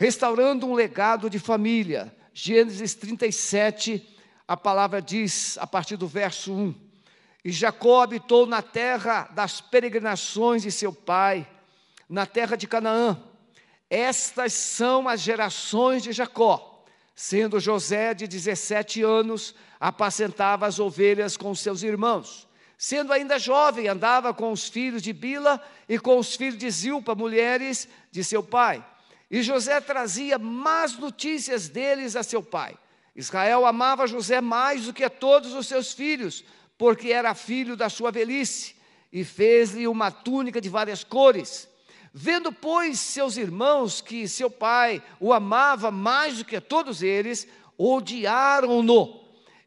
restaurando um legado de família. Gênesis 37, a palavra diz, a partir do verso 1: E Jacó habitou na terra das peregrinações de seu pai, na terra de Canaã. Estas são as gerações de Jacó. Sendo José de 17 anos, apacentava as ovelhas com seus irmãos. Sendo ainda jovem, andava com os filhos de Bila e com os filhos de Zilpa, mulheres de seu pai. E José trazia más notícias deles a seu pai. Israel amava José mais do que a todos os seus filhos, porque era filho da sua velhice, e fez-lhe uma túnica de várias cores. Vendo, pois, seus irmãos que seu pai o amava mais do que a todos eles, odiaram-no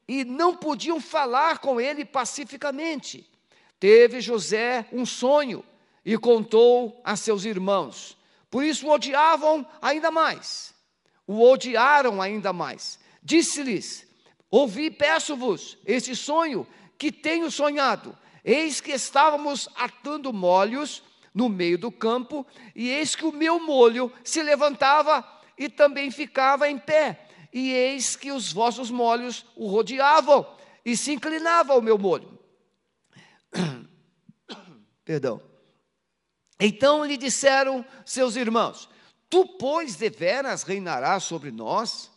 e não podiam falar com ele pacificamente. Teve José um sonho e contou a seus irmãos. Por isso o odiavam ainda mais. O odiaram ainda mais. Disse-lhes: Ouvi, peço-vos, este sonho que tenho sonhado. Eis que estávamos atando molhos no meio do campo, e eis que o meu molho se levantava e também ficava em pé. E eis que os vossos molhos o rodeavam e se inclinava ao meu molho. Perdão. Então lhe disseram seus irmãos: Tu, pois, deveras reinarás sobre nós?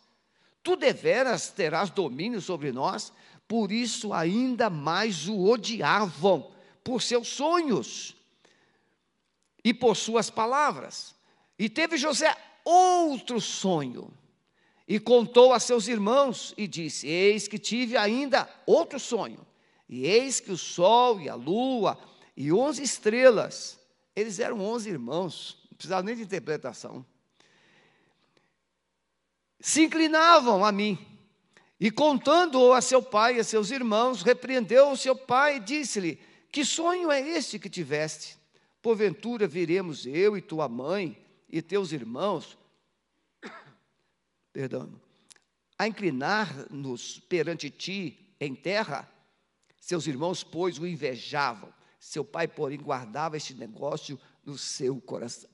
Tu deveras terás domínio sobre nós? Por isso ainda mais o odiavam por seus sonhos e por suas palavras. E teve José outro sonho e contou a seus irmãos e disse: Eis que tive ainda outro sonho, e eis que o sol e a lua e onze estrelas eles eram onze irmãos, não precisava nem de interpretação. Se inclinavam a mim. E contando a seu pai e a seus irmãos, repreendeu o seu pai e disse-lhe: Que sonho é este que tiveste? Porventura viremos eu e tua mãe e teus irmãos, perdão, a inclinar-nos perante ti em terra? Seus irmãos, pois, o invejavam seu pai, porém, guardava este negócio no seu coração.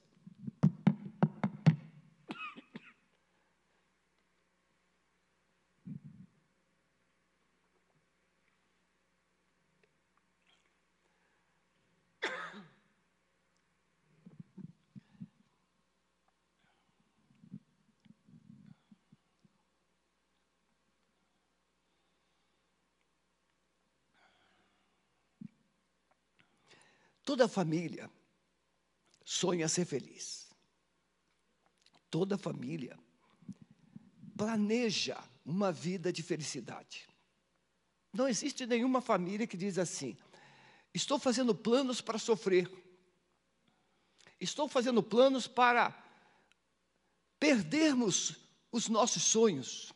Toda família sonha ser feliz. Toda família planeja uma vida de felicidade. Não existe nenhuma família que diz assim: estou fazendo planos para sofrer, estou fazendo planos para perdermos os nossos sonhos.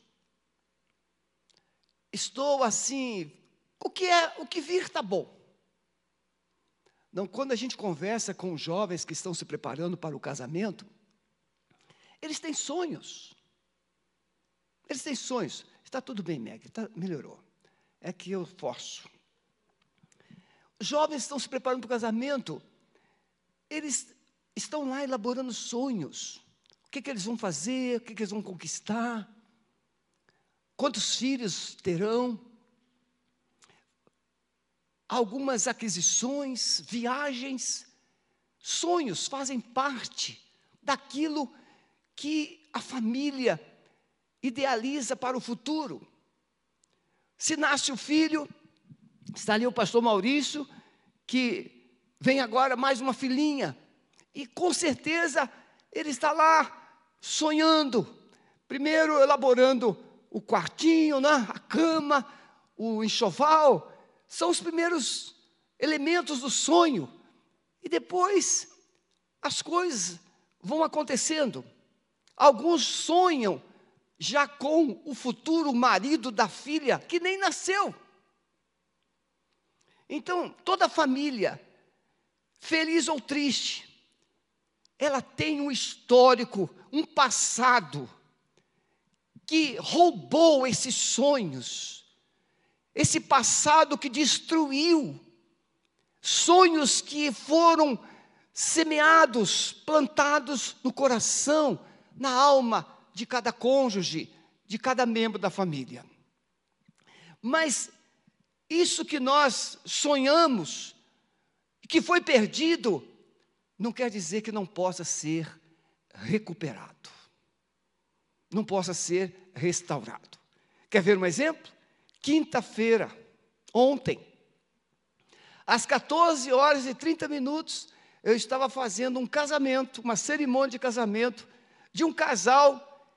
Estou assim, o que é, o que vir está bom. Não, quando a gente conversa com jovens que estão se preparando para o casamento, eles têm sonhos. Eles têm sonhos. Está tudo bem, Meg, tá, melhorou. É que eu forço. Jovens estão se preparando para o casamento, eles estão lá elaborando sonhos. O que, que eles vão fazer, o que, que eles vão conquistar, quantos filhos terão algumas aquisições, viagens, sonhos fazem parte daquilo que a família idealiza para o futuro. Se nasce o filho, está ali o pastor Maurício, que vem agora mais uma filhinha, e com certeza ele está lá sonhando, primeiro elaborando o quartinho, né, a cama, o enxoval, são os primeiros elementos do sonho. E depois as coisas vão acontecendo. Alguns sonham já com o futuro marido da filha que nem nasceu. Então, toda família, feliz ou triste, ela tem um histórico, um passado que roubou esses sonhos esse passado que destruiu, sonhos que foram semeados, plantados no coração, na alma de cada cônjuge, de cada membro da família. Mas isso que nós sonhamos, que foi perdido, não quer dizer que não possa ser recuperado, não possa ser restaurado. Quer ver um exemplo? Quinta-feira, ontem, às 14 horas e 30 minutos, eu estava fazendo um casamento, uma cerimônia de casamento, de um casal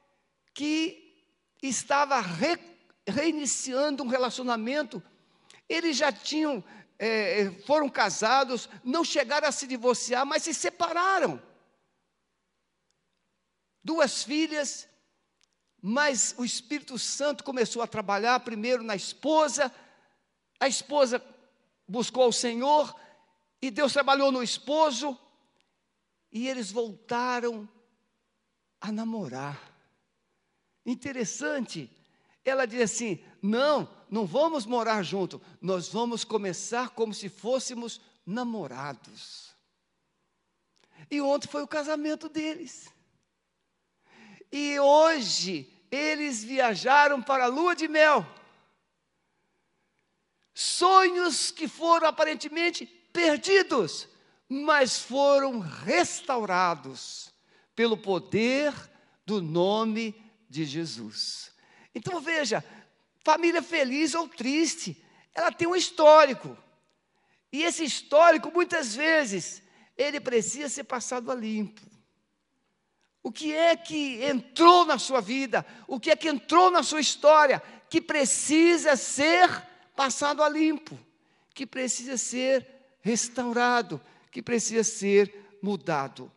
que estava re, reiniciando um relacionamento. Eles já tinham, é, foram casados, não chegaram a se divorciar, mas se separaram. Duas filhas, mas o Espírito Santo começou a trabalhar primeiro na esposa, a esposa buscou ao Senhor, e Deus trabalhou no esposo, e eles voltaram a namorar. Interessante, ela diz assim: não, não vamos morar junto, nós vamos começar como se fôssemos namorados. E ontem foi o casamento deles. E hoje eles viajaram para a lua de mel. Sonhos que foram aparentemente perdidos, mas foram restaurados pelo poder do nome de Jesus. Então veja, família feliz ou triste, ela tem um histórico. E esse histórico, muitas vezes, ele precisa ser passado a limpo. O que é que entrou na sua vida? O que é que entrou na sua história que precisa ser passado a limpo, que precisa ser restaurado, que precisa ser mudado.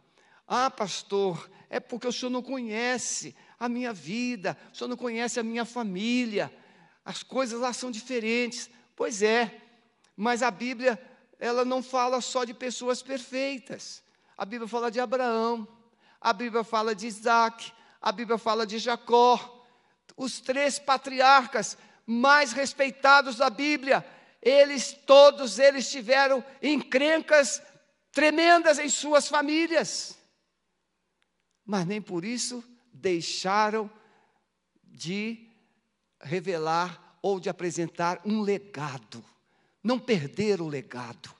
Ah, pastor, é porque o senhor não conhece a minha vida, o senhor não conhece a minha família, as coisas lá são diferentes. Pois é, mas a Bíblia, ela não fala só de pessoas perfeitas. A Bíblia fala de Abraão, a Bíblia fala de Isaac, a Bíblia fala de Jacó. Os três patriarcas mais respeitados da Bíblia, eles, todos eles tiveram encrencas tremendas em suas famílias, mas nem por isso deixaram de revelar ou de apresentar um legado, não perderam o legado.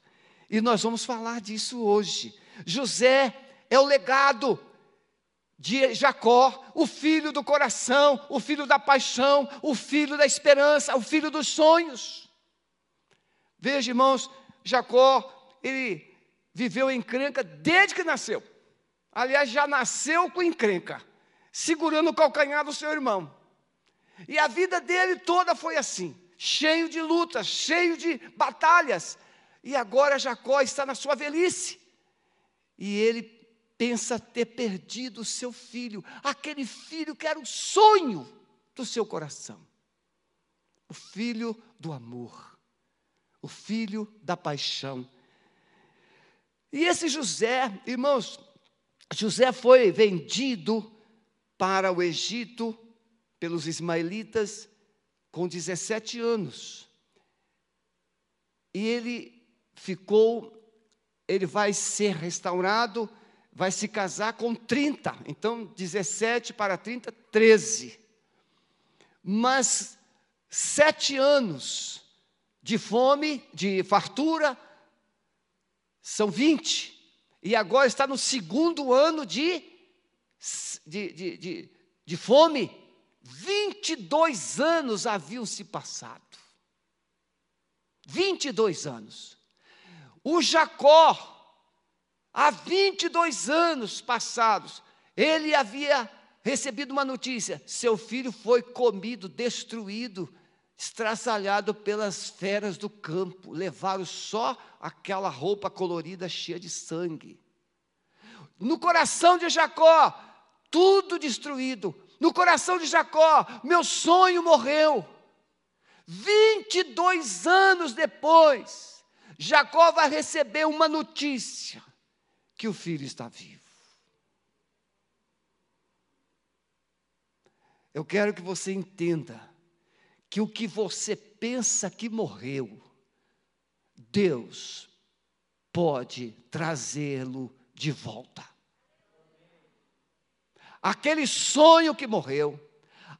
E nós vamos falar disso hoje. José é o legado de Jacó, o filho do coração, o filho da paixão, o filho da esperança, o filho dos sonhos. Veja, irmãos, Jacó, ele viveu em encrenca desde que nasceu. Aliás, já nasceu com encrenca, segurando o calcanhar do seu irmão. E a vida dele toda foi assim, cheio de lutas, cheio de batalhas. E agora Jacó está na sua velhice. E ele pensa ter perdido o seu filho, aquele filho que era o sonho do seu coração. O filho do amor, o filho da paixão. E esse José, irmãos, José foi vendido para o Egito pelos ismaelitas com 17 anos. E ele ficou, ele vai ser restaurado vai se casar com 30. Então, 17 para 30, 13. Mas sete anos de fome, de fartura, são 20. E agora está no segundo ano de, de, de, de, de fome. 22 anos haviam se passado. 22 anos. O Jacó, Há 22 anos passados, ele havia recebido uma notícia: seu filho foi comido, destruído, estraçalhado pelas feras do campo. Levaram só aquela roupa colorida cheia de sangue. No coração de Jacó, tudo destruído. No coração de Jacó, meu sonho morreu. 22 anos depois, Jacó vai receber uma notícia que o filho está vivo. Eu quero que você entenda que o que você pensa que morreu, Deus pode trazê-lo de volta. aquele sonho que morreu,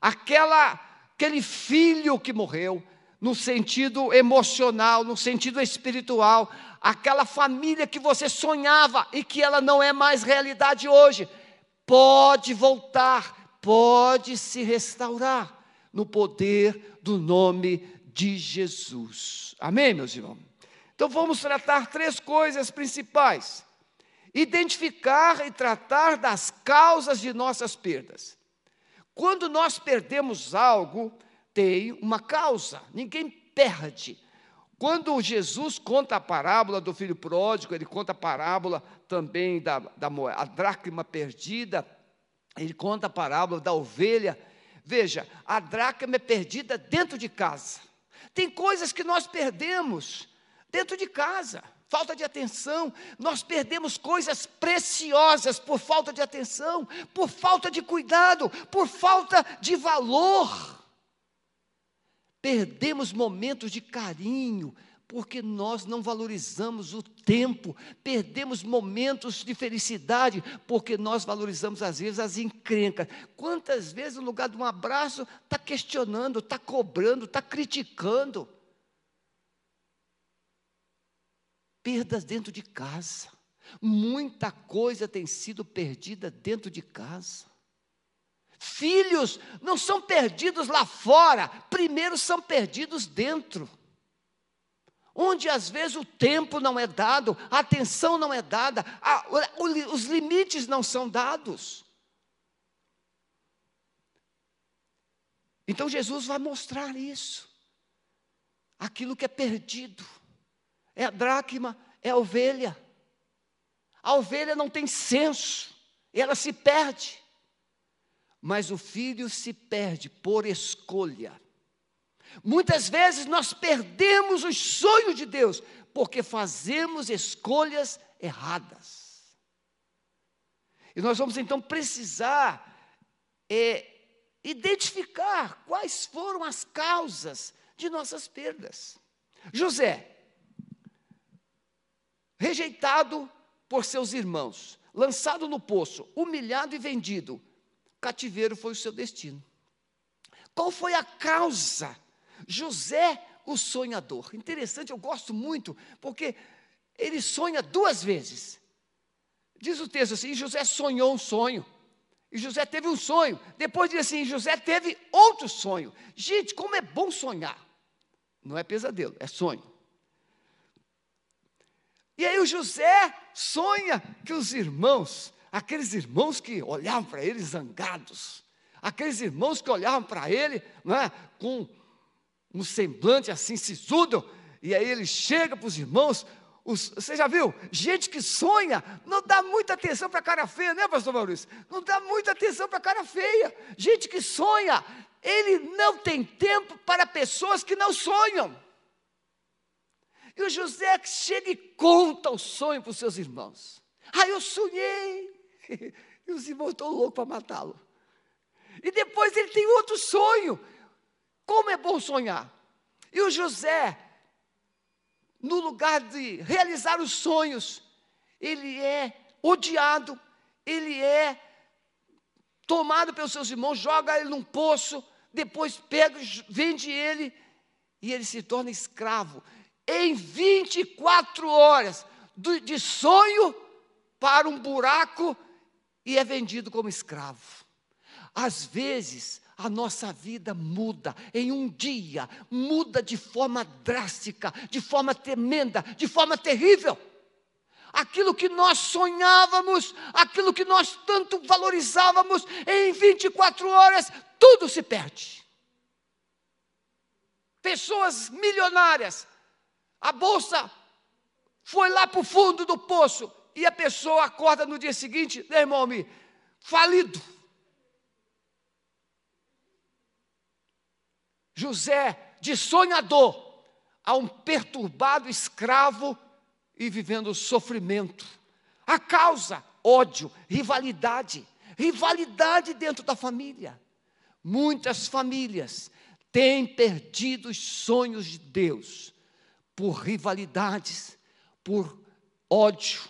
aquela, aquele filho que morreu, no sentido emocional, no sentido espiritual, aquela família que você sonhava e que ela não é mais realidade hoje, pode voltar, pode se restaurar no poder do nome de Jesus. Amém, meus irmãos? Então vamos tratar três coisas principais: identificar e tratar das causas de nossas perdas. Quando nós perdemos algo, tem uma causa, ninguém perde. Quando Jesus conta a parábola do filho pródigo, ele conta a parábola também da, da a dracma perdida, ele conta a parábola da ovelha. Veja, a dracma é perdida dentro de casa. Tem coisas que nós perdemos dentro de casa. Falta de atenção, nós perdemos coisas preciosas por falta de atenção, por falta de cuidado, por falta de valor. Perdemos momentos de carinho, porque nós não valorizamos o tempo, perdemos momentos de felicidade, porque nós valorizamos às vezes as encrencas. Quantas vezes, no lugar de um abraço, está questionando, está cobrando, está criticando? Perdas dentro de casa. Muita coisa tem sido perdida dentro de casa. Filhos não são perdidos lá fora, primeiro são perdidos dentro onde às vezes o tempo não é dado, a atenção não é dada, a, o, os limites não são dados. Então Jesus vai mostrar isso, aquilo que é perdido, é a dracma, é a ovelha. A ovelha não tem senso, ela se perde, mas o filho se perde por escolha. Muitas vezes nós perdemos os sonhos de Deus porque fazemos escolhas erradas. E nós vamos então precisar é, identificar quais foram as causas de nossas perdas. José, rejeitado por seus irmãos, lançado no poço, humilhado e vendido, cativeiro foi o seu destino. Qual foi a causa José, o sonhador. Interessante, eu gosto muito, porque ele sonha duas vezes. Diz o texto assim: José sonhou um sonho. E José teve um sonho. Depois diz assim: José teve outro sonho. Gente, como é bom sonhar. Não é pesadelo, é sonho. E aí o José sonha que os irmãos, aqueles irmãos que olhavam para ele zangados, aqueles irmãos que olhavam para ele é, com um semblante assim sisudo, e aí ele chega para os irmãos. Os, você já viu? Gente que sonha, não dá muita atenção para a cara feia, né, pastor Maurício? Não dá muita atenção para a cara feia. Gente que sonha, ele não tem tempo para pessoas que não sonham. E o José chega e conta o sonho para os seus irmãos. Ah, eu sonhei. E irmãos estão loucos para matá-lo. E depois ele tem outro sonho. Como é bom sonhar. E o José, no lugar de realizar os sonhos, ele é odiado, ele é tomado pelos seus irmãos, joga ele num poço, depois pega, vende ele e ele se torna escravo. Em 24 horas, de sonho para um buraco e é vendido como escravo. Às vezes, a nossa vida muda em um dia, muda de forma drástica, de forma tremenda, de forma terrível. Aquilo que nós sonhávamos, aquilo que nós tanto valorizávamos, em 24 horas, tudo se perde. Pessoas milionárias, a bolsa foi lá para o fundo do poço, e a pessoa acorda no dia seguinte, meu irmão, falido José, de sonhador, a um perturbado escravo e vivendo sofrimento. A causa, ódio, rivalidade, rivalidade dentro da família. Muitas famílias têm perdido os sonhos de Deus por rivalidades, por ódio,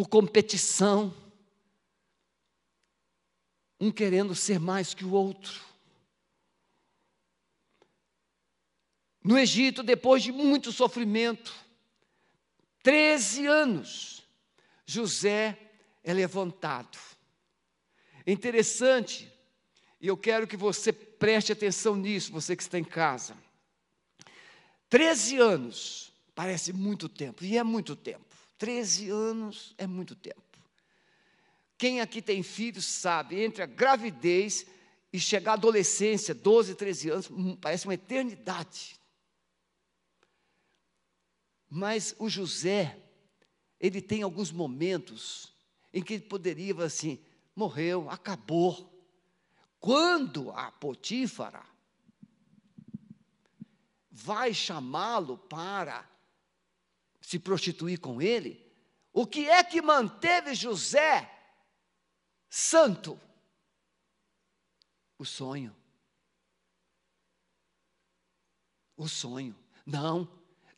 por competição. um querendo ser mais que o outro. No Egito, depois de muito sofrimento, 13 anos, José é levantado. É interessante, e eu quero que você preste atenção nisso, você que está em casa. 13 anos, parece muito tempo, e é muito tempo. 13 anos é muito tempo. Quem aqui tem filhos sabe, entre a gravidez e chegar à adolescência, 12, 13 anos, hum, parece uma eternidade. Mas o José, ele tem alguns momentos em que ele poderia assim: morreu, acabou. Quando a Potífara vai chamá-lo para se prostituir com ele, o que é que manteve José santo? O sonho. O sonho. Não,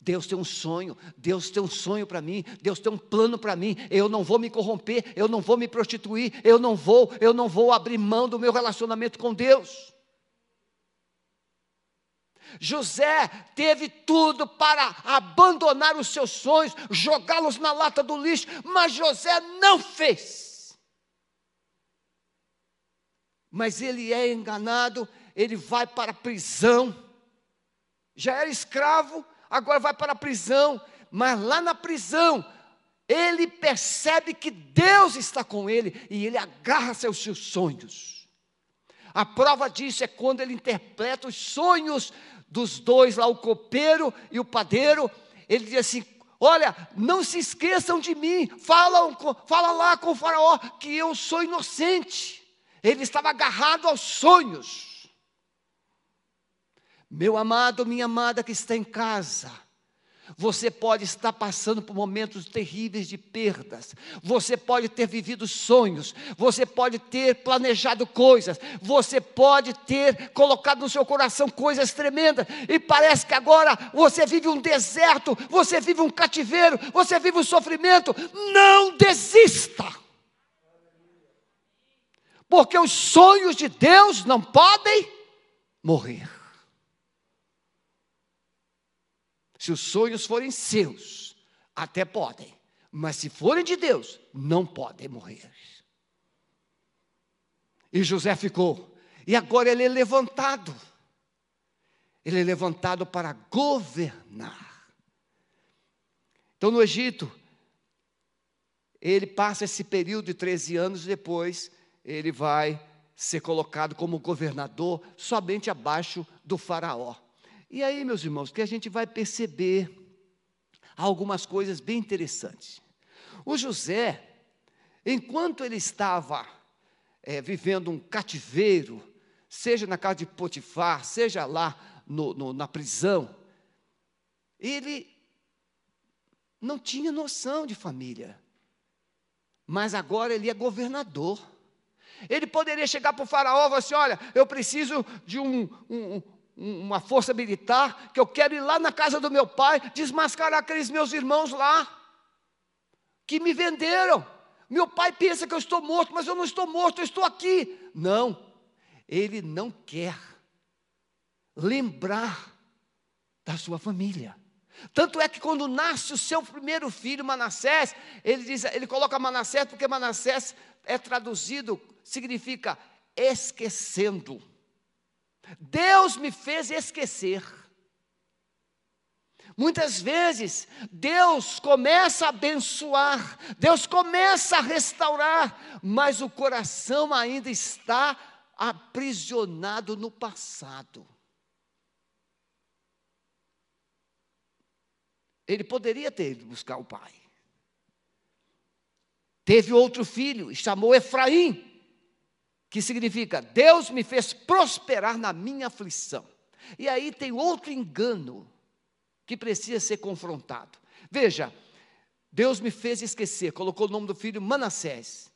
Deus tem um sonho, Deus tem um sonho para mim, Deus tem um plano para mim. Eu não vou me corromper, eu não vou me prostituir, eu não vou, eu não vou abrir mão do meu relacionamento com Deus. José teve tudo para abandonar os seus sonhos, jogá-los na lata do lixo, mas José não fez. Mas ele é enganado, ele vai para a prisão. Já era escravo, agora vai para a prisão, mas lá na prisão, ele percebe que Deus está com ele e ele agarra seus seus sonhos. A prova disso é quando ele interpreta os sonhos dos dois lá, o copeiro e o padeiro. Ele diz assim: Olha, não se esqueçam de mim, fala, fala lá com o faraó que eu sou inocente. Ele estava agarrado aos sonhos. Meu amado, minha amada que está em casa, você pode estar passando por momentos terríveis de perdas, você pode ter vivido sonhos, você pode ter planejado coisas, você pode ter colocado no seu coração coisas tremendas, e parece que agora você vive um deserto, você vive um cativeiro, você vive um sofrimento. Não desista, porque os sonhos de Deus não podem morrer. Se os sonhos forem seus, até podem, mas se forem de Deus, não podem morrer. E José ficou, e agora ele é levantado. Ele é levantado para governar. Então, no Egito, ele passa esse período de 13 anos, depois ele vai ser colocado como governador somente abaixo do faraó. E aí, meus irmãos, que a gente vai perceber algumas coisas bem interessantes. O José, enquanto ele estava é, vivendo um cativeiro, seja na casa de Potifar, seja lá no, no, na prisão, ele não tinha noção de família. Mas agora ele é governador. Ele poderia chegar para o faraó e falar assim: olha, eu preciso de um, um, uma força militar, que eu quero ir lá na casa do meu pai, desmascarar aqueles meus irmãos lá, que me venderam. Meu pai pensa que eu estou morto, mas eu não estou morto, eu estou aqui. Não, ele não quer lembrar da sua família. Tanto é que quando nasce o seu primeiro filho, Manassés, ele diz, ele coloca Manassés porque Manassés é traduzido, significa esquecendo. Deus me fez esquecer. Muitas vezes, Deus começa a abençoar, Deus começa a restaurar, mas o coração ainda está aprisionado no passado. Ele poderia ter ido buscar o pai. Teve outro filho, chamou Efraim que significa Deus me fez prosperar na minha aflição. E aí tem outro engano que precisa ser confrontado. Veja, Deus me fez esquecer, colocou o nome do filho Manassés.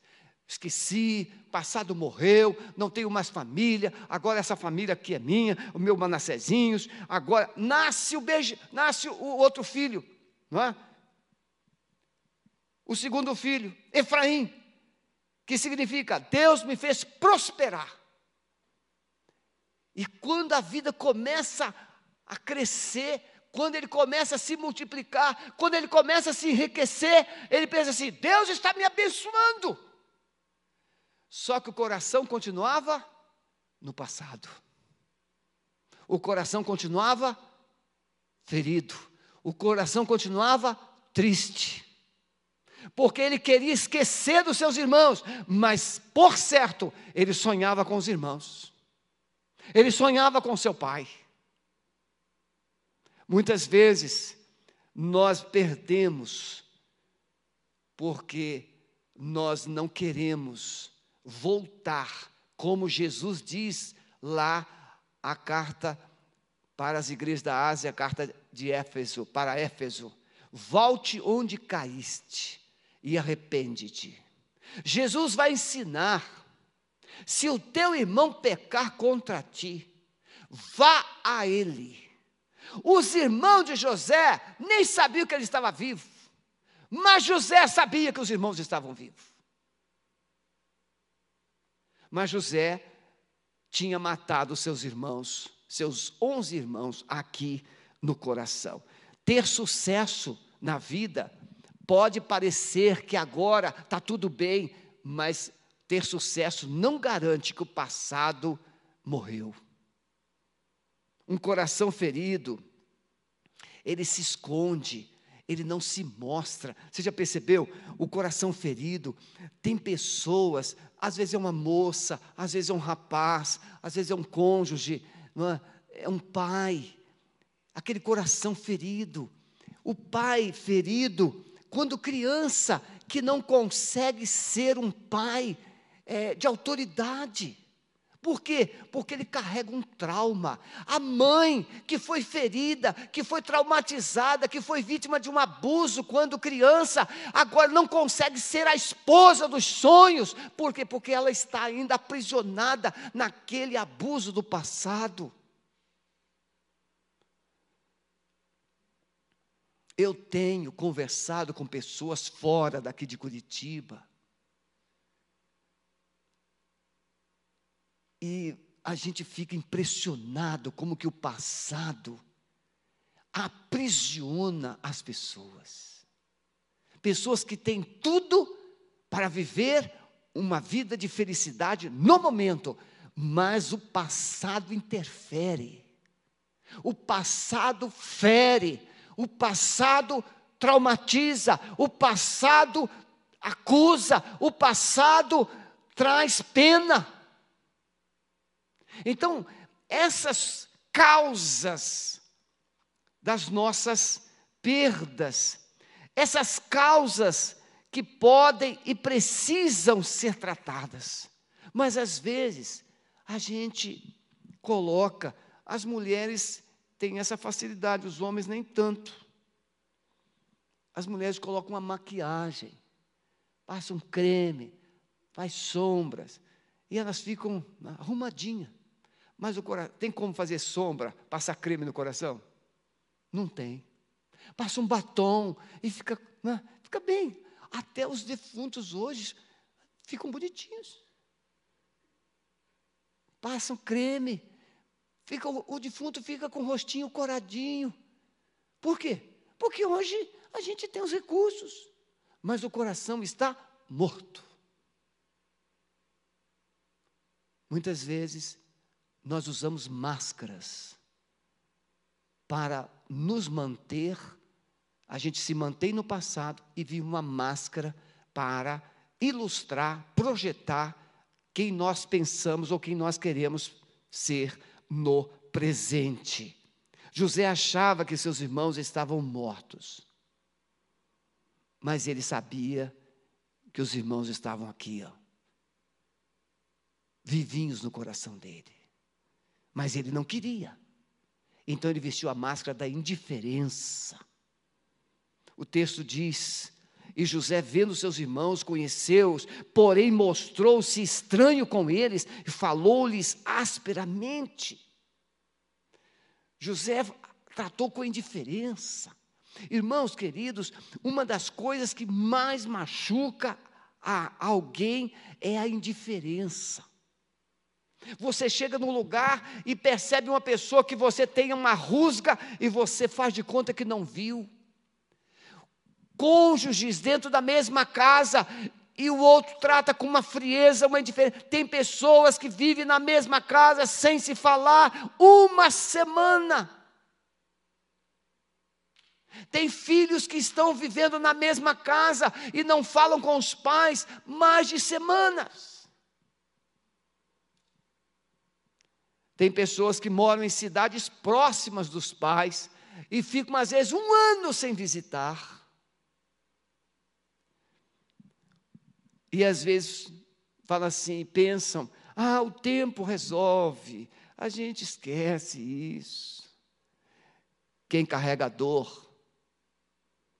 Esqueci, passado morreu, não tenho mais família, agora essa família aqui é minha, o meu Manassézinhos, agora nasce o beijo, nasce o outro filho, não é? O segundo filho, Efraim. Que significa Deus me fez prosperar. E quando a vida começa a crescer, quando ele começa a se multiplicar, quando ele começa a se enriquecer, ele pensa assim: Deus está me abençoando. Só que o coração continuava no passado. O coração continuava ferido. O coração continuava triste. Porque ele queria esquecer dos seus irmãos, mas por certo, ele sonhava com os irmãos. Ele sonhava com seu pai. Muitas vezes nós perdemos porque nós não queremos voltar, como Jesus diz lá a carta para as igrejas da Ásia, a carta de Éfeso, para Éfeso. Volte onde caíste e arrepende-te. Jesus vai ensinar se o teu irmão pecar contra ti, vá a ele. Os irmãos de José nem sabiam que ele estava vivo, mas José sabia que os irmãos estavam vivos. Mas José tinha matado seus irmãos, seus onze irmãos, aqui no coração. Ter sucesso na vida pode parecer que agora está tudo bem, mas ter sucesso não garante que o passado morreu. Um coração ferido, ele se esconde, ele não se mostra. Você já percebeu? O coração ferido, tem pessoas, às vezes é uma moça, às vezes é um rapaz, às vezes é um cônjuge, é? é um pai. Aquele coração ferido. O pai ferido, quando criança, que não consegue ser um pai é, de autoridade. Por quê? Porque ele carrega um trauma. A mãe que foi ferida, que foi traumatizada, que foi vítima de um abuso quando criança, agora não consegue ser a esposa dos sonhos. Por quê? Porque ela está ainda aprisionada naquele abuso do passado. Eu tenho conversado com pessoas fora daqui de Curitiba E a gente fica impressionado como que o passado aprisiona as pessoas. Pessoas que têm tudo para viver uma vida de felicidade no momento, mas o passado interfere. O passado fere, o passado traumatiza, o passado acusa, o passado traz pena. Então, essas causas das nossas perdas, essas causas que podem e precisam ser tratadas, mas às vezes a gente coloca, as mulheres têm essa facilidade, os homens nem tanto. As mulheres colocam uma maquiagem, passam creme, faz sombras, e elas ficam arrumadinhas. Mas o coração, tem como fazer sombra, passar creme no coração? Não tem. Passa um batom e fica, né, fica bem. Até os defuntos hoje ficam bonitinhos. Passam creme. Fica, o, defunto fica com o rostinho coradinho. Por quê? Porque hoje a gente tem os recursos, mas o coração está morto. Muitas vezes nós usamos máscaras para nos manter, a gente se mantém no passado e vive uma máscara para ilustrar, projetar quem nós pensamos ou quem nós queremos ser no presente. José achava que seus irmãos estavam mortos, mas ele sabia que os irmãos estavam aqui, ó, vivinhos no coração dele. Mas ele não queria. Então ele vestiu a máscara da indiferença. O texto diz: E José, vendo seus irmãos, conheceu-os, porém mostrou-se estranho com eles e falou-lhes asperamente. José tratou com indiferença. Irmãos queridos, uma das coisas que mais machuca a alguém é a indiferença. Você chega num lugar e percebe uma pessoa que você tem uma rusga e você faz de conta que não viu. Cônjuges dentro da mesma casa e o outro trata com uma frieza, uma indiferença. Tem pessoas que vivem na mesma casa sem se falar uma semana. Tem filhos que estão vivendo na mesma casa e não falam com os pais mais de semanas. Tem pessoas que moram em cidades próximas dos pais e ficam, às vezes, um ano sem visitar. E às vezes falam assim, pensam: ah, o tempo resolve, a gente esquece isso. Quem carrega dor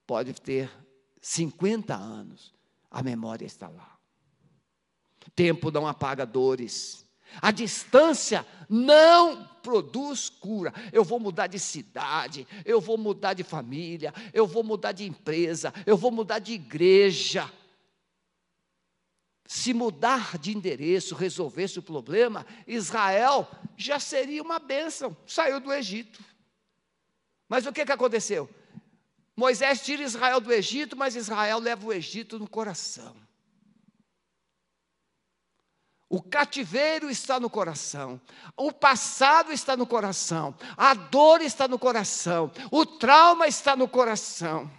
pode ter 50 anos, a memória está lá. Tempo não apaga dores. A distância não produz cura. Eu vou mudar de cidade, eu vou mudar de família, eu vou mudar de empresa, eu vou mudar de igreja. Se mudar de endereço resolvesse o problema, Israel já seria uma bênção, saiu do Egito. Mas o que, que aconteceu? Moisés tira Israel do Egito, mas Israel leva o Egito no coração. O cativeiro está no coração, o passado está no coração, a dor está no coração, o trauma está no coração.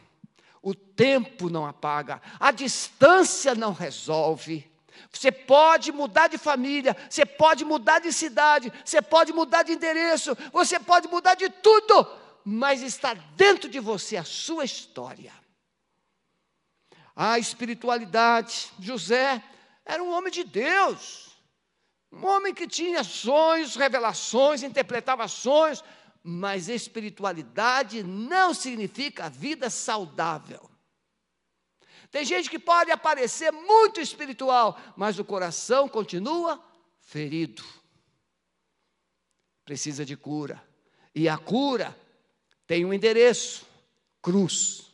O tempo não apaga, a distância não resolve. Você pode mudar de família, você pode mudar de cidade, você pode mudar de endereço, você pode mudar de tudo, mas está dentro de você a sua história. A espiritualidade, José era um homem de Deus, um homem que tinha sonhos, revelações, interpretava sonhos, mas espiritualidade não significa vida saudável. Tem gente que pode aparecer muito espiritual, mas o coração continua ferido. Precisa de cura. E a cura tem um endereço: cruz.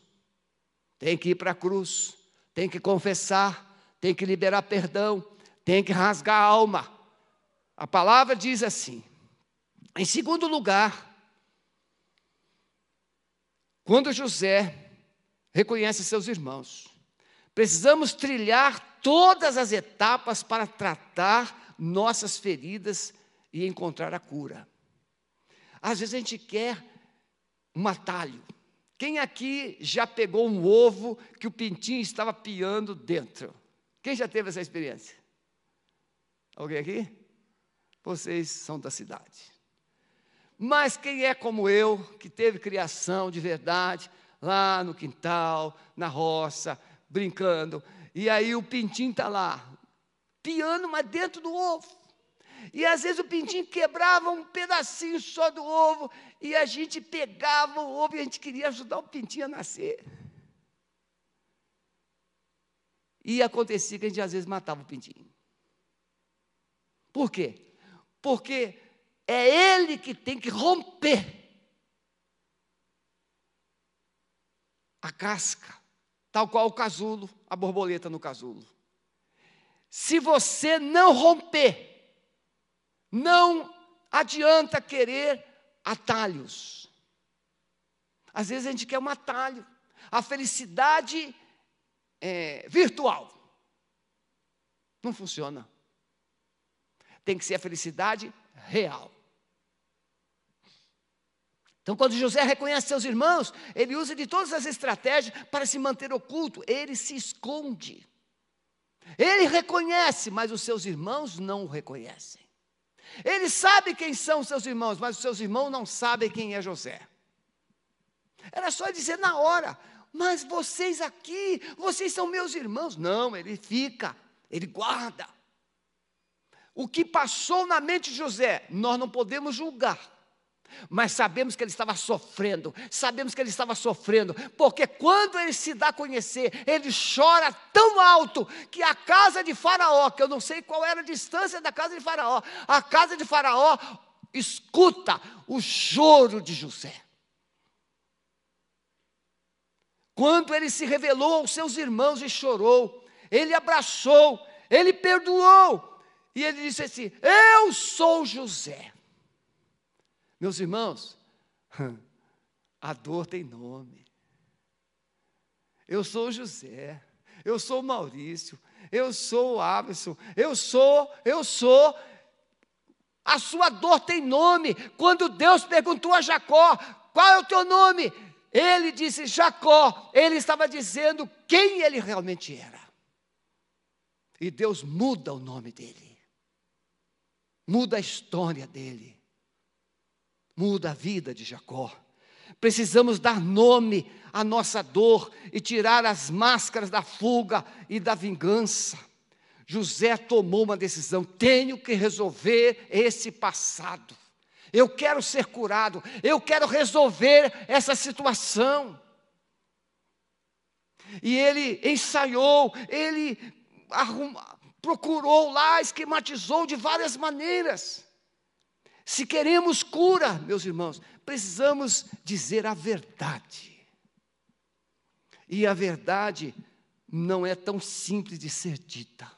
Tem que ir para a cruz, tem que confessar, tem que liberar perdão, tem que rasgar a alma. A palavra diz assim. Em segundo lugar, quando José reconhece seus irmãos, precisamos trilhar todas as etapas para tratar nossas feridas e encontrar a cura. Às vezes a gente quer um atalho. Quem aqui já pegou um ovo que o pintinho estava piando dentro? Quem já teve essa experiência? Alguém aqui? Vocês são da cidade. Mas quem é como eu, que teve criação de verdade, lá no quintal, na roça, brincando, e aí o pintinho está lá, piando, mas dentro do ovo. E às vezes o pintinho quebrava um pedacinho só do ovo, e a gente pegava o ovo e a gente queria ajudar o pintinho a nascer. E acontecia que a gente às vezes matava o pintinho. Por quê? Porque é ele que tem que romper a casca, tal qual o casulo, a borboleta no casulo. Se você não romper, não adianta querer atalhos. Às vezes a gente quer um atalho. A felicidade é, virtual não funciona. Tem que ser a felicidade real. Então, quando José reconhece seus irmãos, ele usa de todas as estratégias para se manter oculto, ele se esconde. Ele reconhece, mas os seus irmãos não o reconhecem. Ele sabe quem são seus irmãos, mas os seus irmãos não sabem quem é José. Era só dizer na hora, mas vocês aqui, vocês são meus irmãos. Não, ele fica, ele guarda. O que passou na mente de José, nós não podemos julgar. Mas sabemos que ele estava sofrendo, sabemos que ele estava sofrendo, porque quando ele se dá a conhecer, ele chora tão alto que a casa de Faraó, que eu não sei qual era a distância da casa de Faraó, a casa de Faraó escuta o choro de José. Quando ele se revelou aos seus irmãos e chorou, ele abraçou, ele perdoou. E ele disse assim: Eu sou José. Meus irmãos, a dor tem nome. Eu sou José, eu sou Maurício, eu sou Abson, eu sou, eu sou. A sua dor tem nome. Quando Deus perguntou a Jacó: Qual é o teu nome? Ele disse Jacó. Ele estava dizendo quem ele realmente era. E Deus muda o nome dele, muda a história dele, muda a vida de Jacó. Precisamos dar nome à nossa dor e tirar as máscaras da fuga e da vingança. José tomou uma decisão: tenho que resolver esse passado. Eu quero ser curado, eu quero resolver essa situação. E ele ensaiou, ele procurou lá, esquematizou de várias maneiras. Se queremos cura, meus irmãos, precisamos dizer a verdade. E a verdade não é tão simples de ser dita.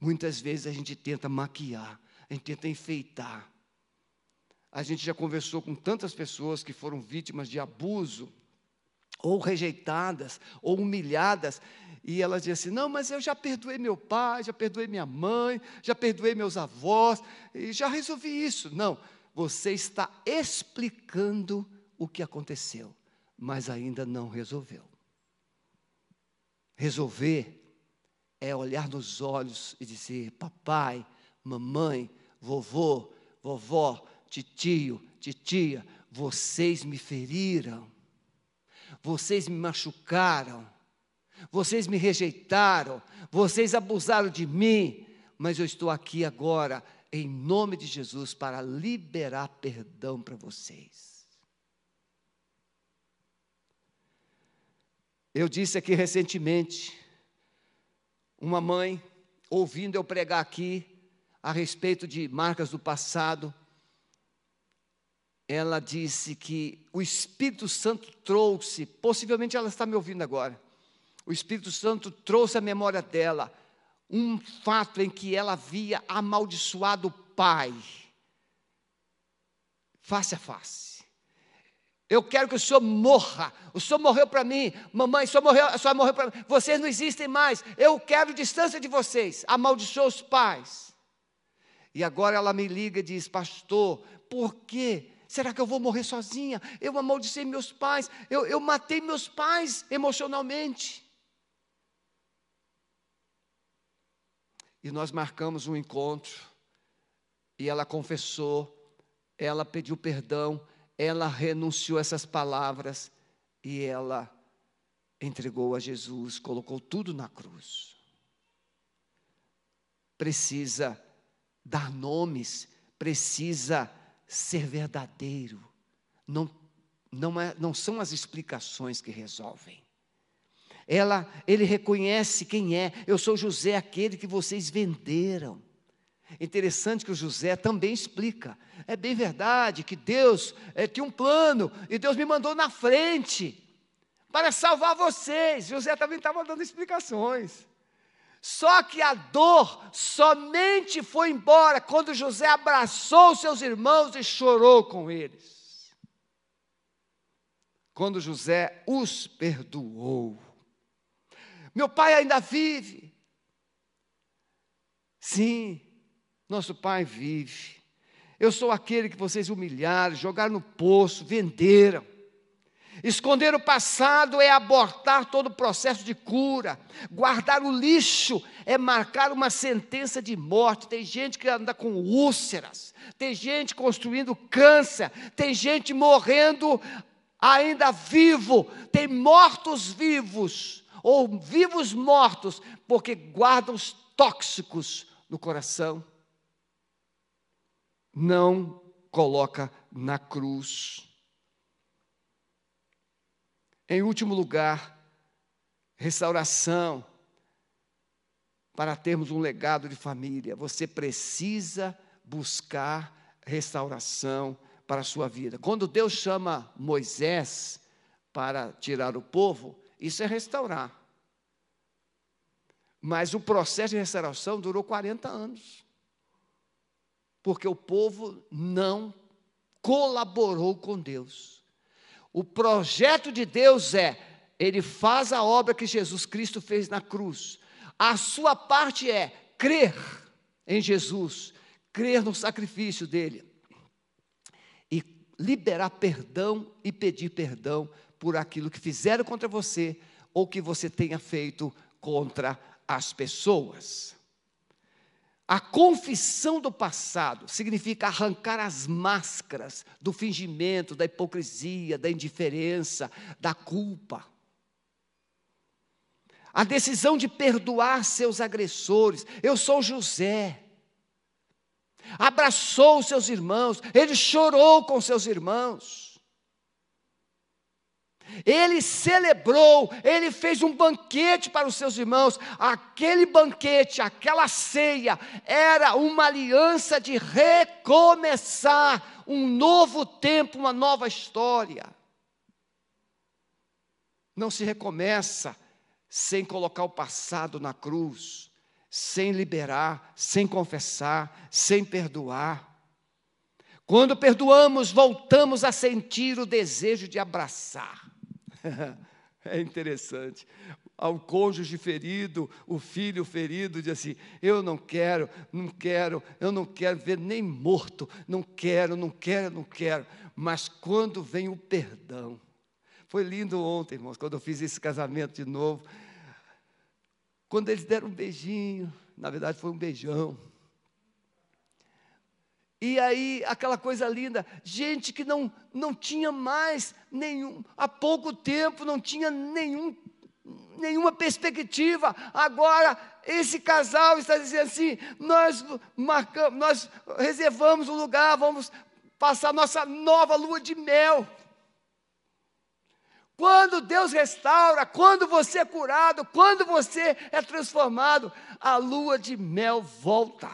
Muitas vezes a gente tenta maquiar, a gente tenta enfeitar. A gente já conversou com tantas pessoas que foram vítimas de abuso, ou rejeitadas, ou humilhadas, e elas dizem assim: Não, mas eu já perdoei meu pai, já perdoei minha mãe, já perdoei meus avós, e já resolvi isso. Não, você está explicando o que aconteceu, mas ainda não resolveu. Resolver é olhar nos olhos e dizer: Papai, mamãe, vovô, vovó, titio, titia, vocês me feriram, vocês me machucaram, vocês me rejeitaram, vocês abusaram de mim, mas eu estou aqui agora, em nome de Jesus, para liberar perdão para vocês. Eu disse aqui recentemente, uma mãe, ouvindo eu pregar aqui a respeito de marcas do passado, ela disse que o Espírito Santo trouxe, possivelmente ela está me ouvindo agora, o Espírito Santo trouxe à memória dela um fato em que ela havia amaldiçoado o pai, face a face. Eu quero que o senhor morra. O senhor morreu para mim. Mamãe, o senhor morreu, morreu para mim. Vocês não existem mais. Eu quero distância de vocês. Amaldiçoou os pais. E agora ela me liga e diz: Pastor, por quê? Será que eu vou morrer sozinha? Eu amaldiçei meus pais. Eu, eu matei meus pais emocionalmente. E nós marcamos um encontro, e ela confessou, ela pediu perdão, ela renunciou essas palavras, e ela entregou a Jesus, colocou tudo na cruz. Precisa dar nomes, precisa ser verdadeiro. Não, não, é, não são as explicações que resolvem ela, ele reconhece quem é. Eu sou José, aquele que vocês venderam. Interessante que o José também explica. É bem verdade que Deus é, tinha um plano e Deus me mandou na frente para salvar vocês. José também estava dando explicações. Só que a dor somente foi embora quando José abraçou seus irmãos e chorou com eles. Quando José os perdoou. Meu pai ainda vive. Sim, nosso pai vive. Eu sou aquele que vocês humilharam, jogaram no poço, venderam. Esconder o passado é abortar todo o processo de cura. Guardar o lixo é marcar uma sentença de morte. Tem gente que anda com úlceras, tem gente construindo câncer, tem gente morrendo ainda vivo, tem mortos vivos ou vivos mortos, porque guardam os tóxicos no coração. Não coloca na cruz. Em último lugar, restauração. Para termos um legado de família, você precisa buscar restauração para a sua vida. Quando Deus chama Moisés para tirar o povo, Isso é restaurar. Mas o processo de restauração durou 40 anos. Porque o povo não colaborou com Deus. O projeto de Deus é, ele faz a obra que Jesus Cristo fez na cruz. A sua parte é crer em Jesus, crer no sacrifício dele e liberar perdão e pedir perdão por aquilo que fizeram contra você ou que você tenha feito contra as pessoas. A confissão do passado significa arrancar as máscaras do fingimento, da hipocrisia, da indiferença, da culpa. A decisão de perdoar seus agressores. Eu sou José. Abraçou seus irmãos, ele chorou com seus irmãos. Ele celebrou, ele fez um banquete para os seus irmãos. Aquele banquete, aquela ceia, era uma aliança de recomeçar um novo tempo, uma nova história. Não se recomeça sem colocar o passado na cruz, sem liberar, sem confessar, sem perdoar. Quando perdoamos, voltamos a sentir o desejo de abraçar. é interessante. Ao cônjuge ferido, o filho ferido, diz assim: Eu não quero, não quero, eu não quero ver nem morto, não quero, não quero, não quero. Mas quando vem o perdão, foi lindo ontem, irmãos, quando eu fiz esse casamento de novo. Quando eles deram um beijinho, na verdade foi um beijão. E aí, aquela coisa linda, gente que não, não tinha mais nenhum, há pouco tempo não tinha nenhum, nenhuma perspectiva. Agora, esse casal está dizendo assim: nós marcamos, nós reservamos um lugar, vamos passar nossa nova lua de mel. Quando Deus restaura, quando você é curado, quando você é transformado, a lua de mel volta.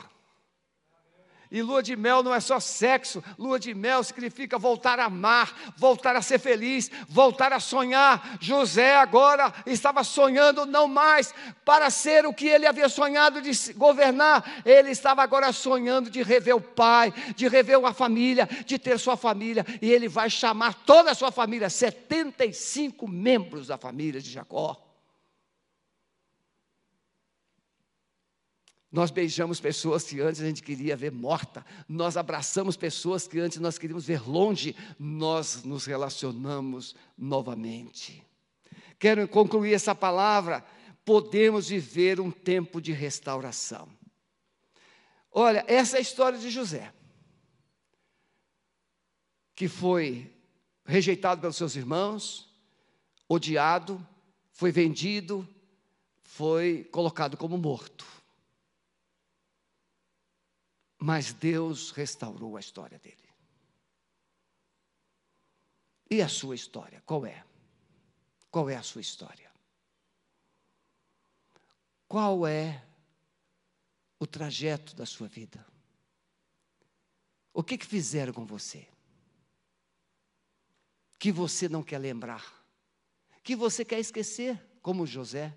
E lua de mel não é só sexo, lua de mel significa voltar a amar, voltar a ser feliz, voltar a sonhar. José agora estava sonhando não mais para ser o que ele havia sonhado de governar, ele estava agora sonhando de rever o pai, de rever a família, de ter sua família, e ele vai chamar toda a sua família, 75 membros da família de Jacó. Nós beijamos pessoas que antes a gente queria ver morta, nós abraçamos pessoas que antes nós queríamos ver longe, nós nos relacionamos novamente. Quero concluir essa palavra, podemos viver um tempo de restauração. Olha, essa é a história de José, que foi rejeitado pelos seus irmãos, odiado, foi vendido, foi colocado como morto. Mas Deus restaurou a história dele. E a sua história, qual é? Qual é a sua história? Qual é o trajeto da sua vida? O que, que fizeram com você? Que você não quer lembrar? Que você quer esquecer, como José?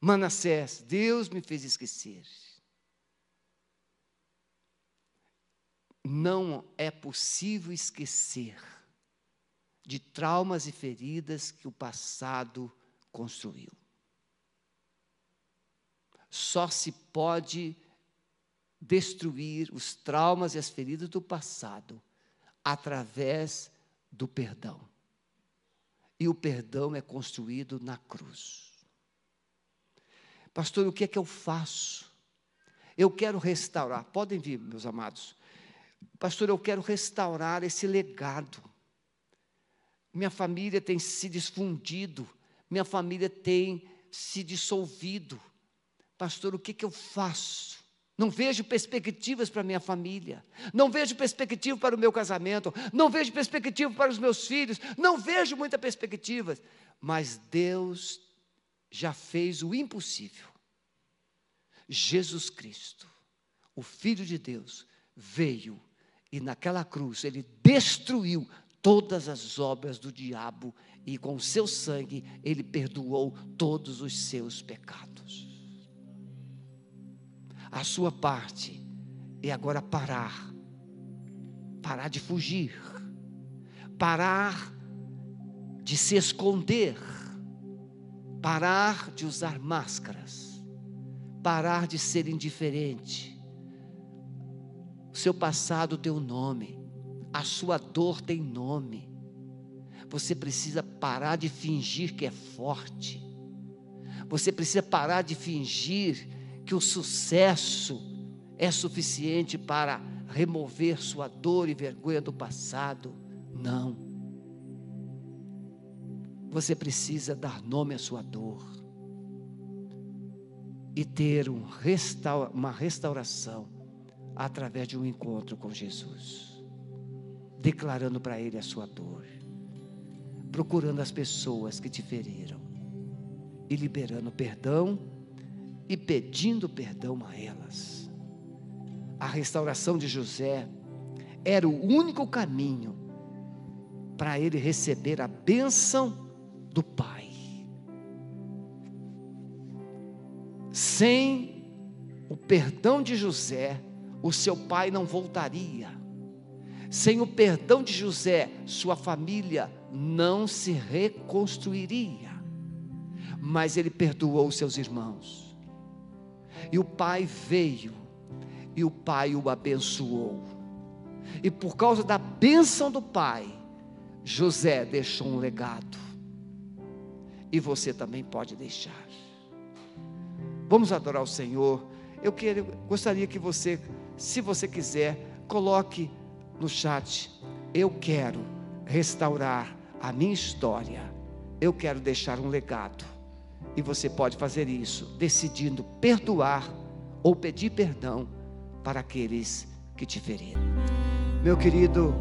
Manassés, Deus me fez esquecer. Não é possível esquecer de traumas e feridas que o passado construiu. Só se pode destruir os traumas e as feridas do passado através do perdão. E o perdão é construído na cruz. Pastor, o que é que eu faço? Eu quero restaurar. Podem vir, meus amados. Pastor, eu quero restaurar esse legado. Minha família tem se desfundido, minha família tem se dissolvido. Pastor, o que, que eu faço? Não vejo perspectivas para minha família, não vejo perspectiva para o meu casamento, não vejo perspectiva para os meus filhos, não vejo muita perspectiva. Mas Deus já fez o impossível. Jesus Cristo, o Filho de Deus, veio e naquela cruz ele destruiu todas as obras do diabo e com seu sangue ele perdoou todos os seus pecados. A sua parte é agora parar, parar de fugir, parar de se esconder, parar de usar máscaras, parar de ser indiferente. O seu passado tem um nome, a sua dor tem nome. Você precisa parar de fingir que é forte. Você precisa parar de fingir que o sucesso é suficiente para remover sua dor e vergonha do passado. Não. Você precisa dar nome à sua dor e ter um uma restauração através de um encontro com Jesus, declarando para Ele a sua dor procurando as pessoas que te feriram e liberando perdão e pedindo perdão a elas. A restauração de José era o único caminho para ele receber a bênção do Pai. Sem o perdão de José, o seu pai não voltaria. Sem o perdão de José, sua família não se reconstruiria. Mas ele perdoou seus irmãos. E o pai veio, e o pai o abençoou. E por causa da bênção do pai, José deixou um legado. E você também pode deixar. Vamos adorar o Senhor. Eu quero, gostaria que você, se você quiser, coloque no chat. Eu quero restaurar a minha história, eu quero deixar um legado. E você pode fazer isso decidindo perdoar ou pedir perdão para aqueles que te feriram. Meu querido,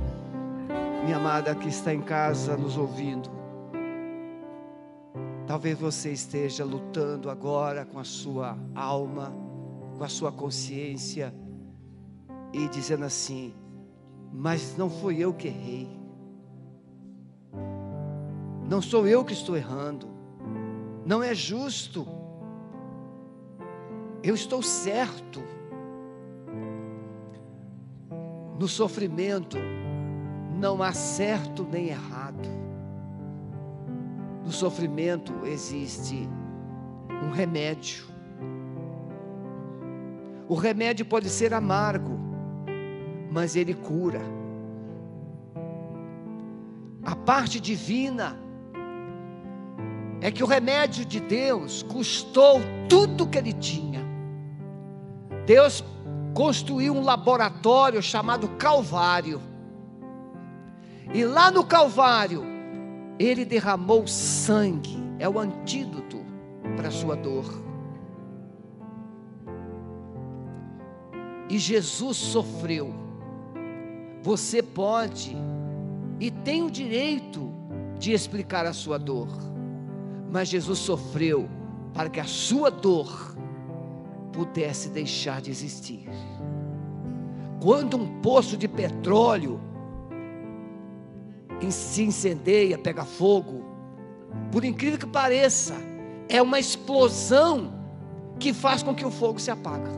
minha amada que está em casa nos ouvindo, talvez você esteja lutando agora com a sua alma, com a sua consciência e dizendo assim: mas não fui eu que errei. Não sou eu que estou errando. Não é justo. Eu estou certo. No sofrimento não há certo nem errado. No sofrimento existe um remédio. O remédio pode ser amargo, mas ele cura. A parte divina é que o remédio de Deus custou tudo que ele tinha. Deus construiu um laboratório chamado Calvário. E lá no Calvário, ele derramou sangue, é o antídoto para a sua dor. E Jesus sofreu. Você pode e tem o direito de explicar a sua dor mas Jesus sofreu para que a sua dor pudesse deixar de existir. Quando um poço de petróleo se incendeia, pega fogo, por incrível que pareça, é uma explosão que faz com que o fogo se apague.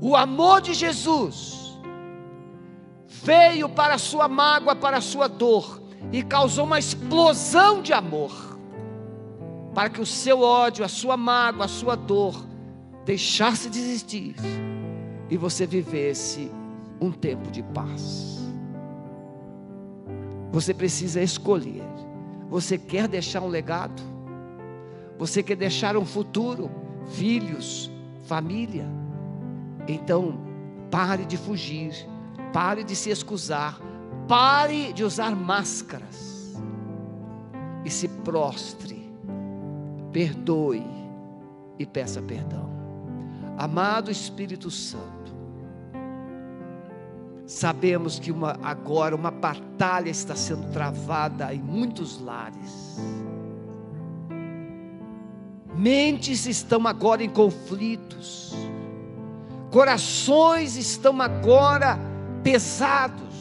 O amor de Jesus veio para a sua mágoa, para a sua dor, e causou uma explosão de amor, para que o seu ódio, a sua mágoa, a sua dor deixasse de existir e você vivesse um tempo de paz. Você precisa escolher. Você quer deixar um legado? Você quer deixar um futuro? Filhos, família? Então, pare de fugir, pare de se excusar, Pare de usar máscaras e se prostre, perdoe e peça perdão. Amado Espírito Santo, sabemos que uma, agora uma batalha está sendo travada em muitos lares. Mentes estão agora em conflitos, corações estão agora pesados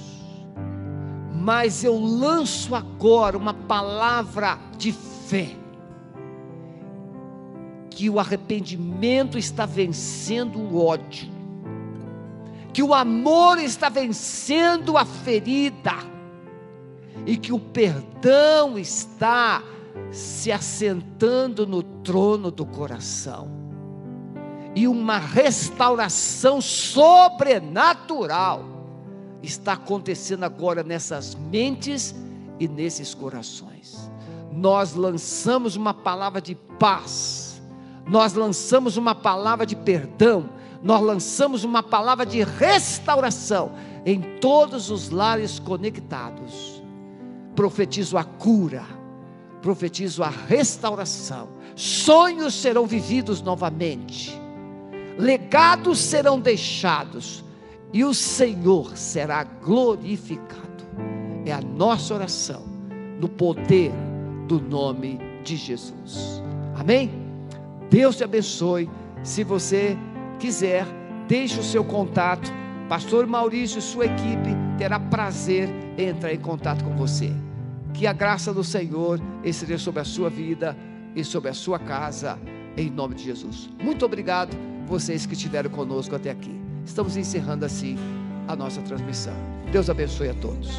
mas eu lanço agora uma palavra de fé. Que o arrependimento está vencendo o ódio, que o amor está vencendo a ferida, e que o perdão está se assentando no trono do coração, e uma restauração sobrenatural está acontecendo agora nessas mentes e nesses corações. Nós lançamos uma palavra de paz, nós lançamos uma palavra de perdão, nós lançamos uma palavra de restauração em todos os lares conectados. Profetizo a cura, profetizo a restauração, sonhos serão vividos novamente, legados serão deixados e o Senhor será glorificado. É a nossa oração, no poder do nome de Jesus. Amém? Deus te abençoe. Se você quiser, deixe o seu contato. Pastor Maurício e sua equipe terá prazer em entrar em contato com você. Que a graça do Senhor esteja sobre a sua vida e sobre a sua casa, em nome de Jesus. Muito obrigado, vocês que estiveram conosco até aqui. Estamos encerrando assim a nossa transmissão. Deus abençoe a todos.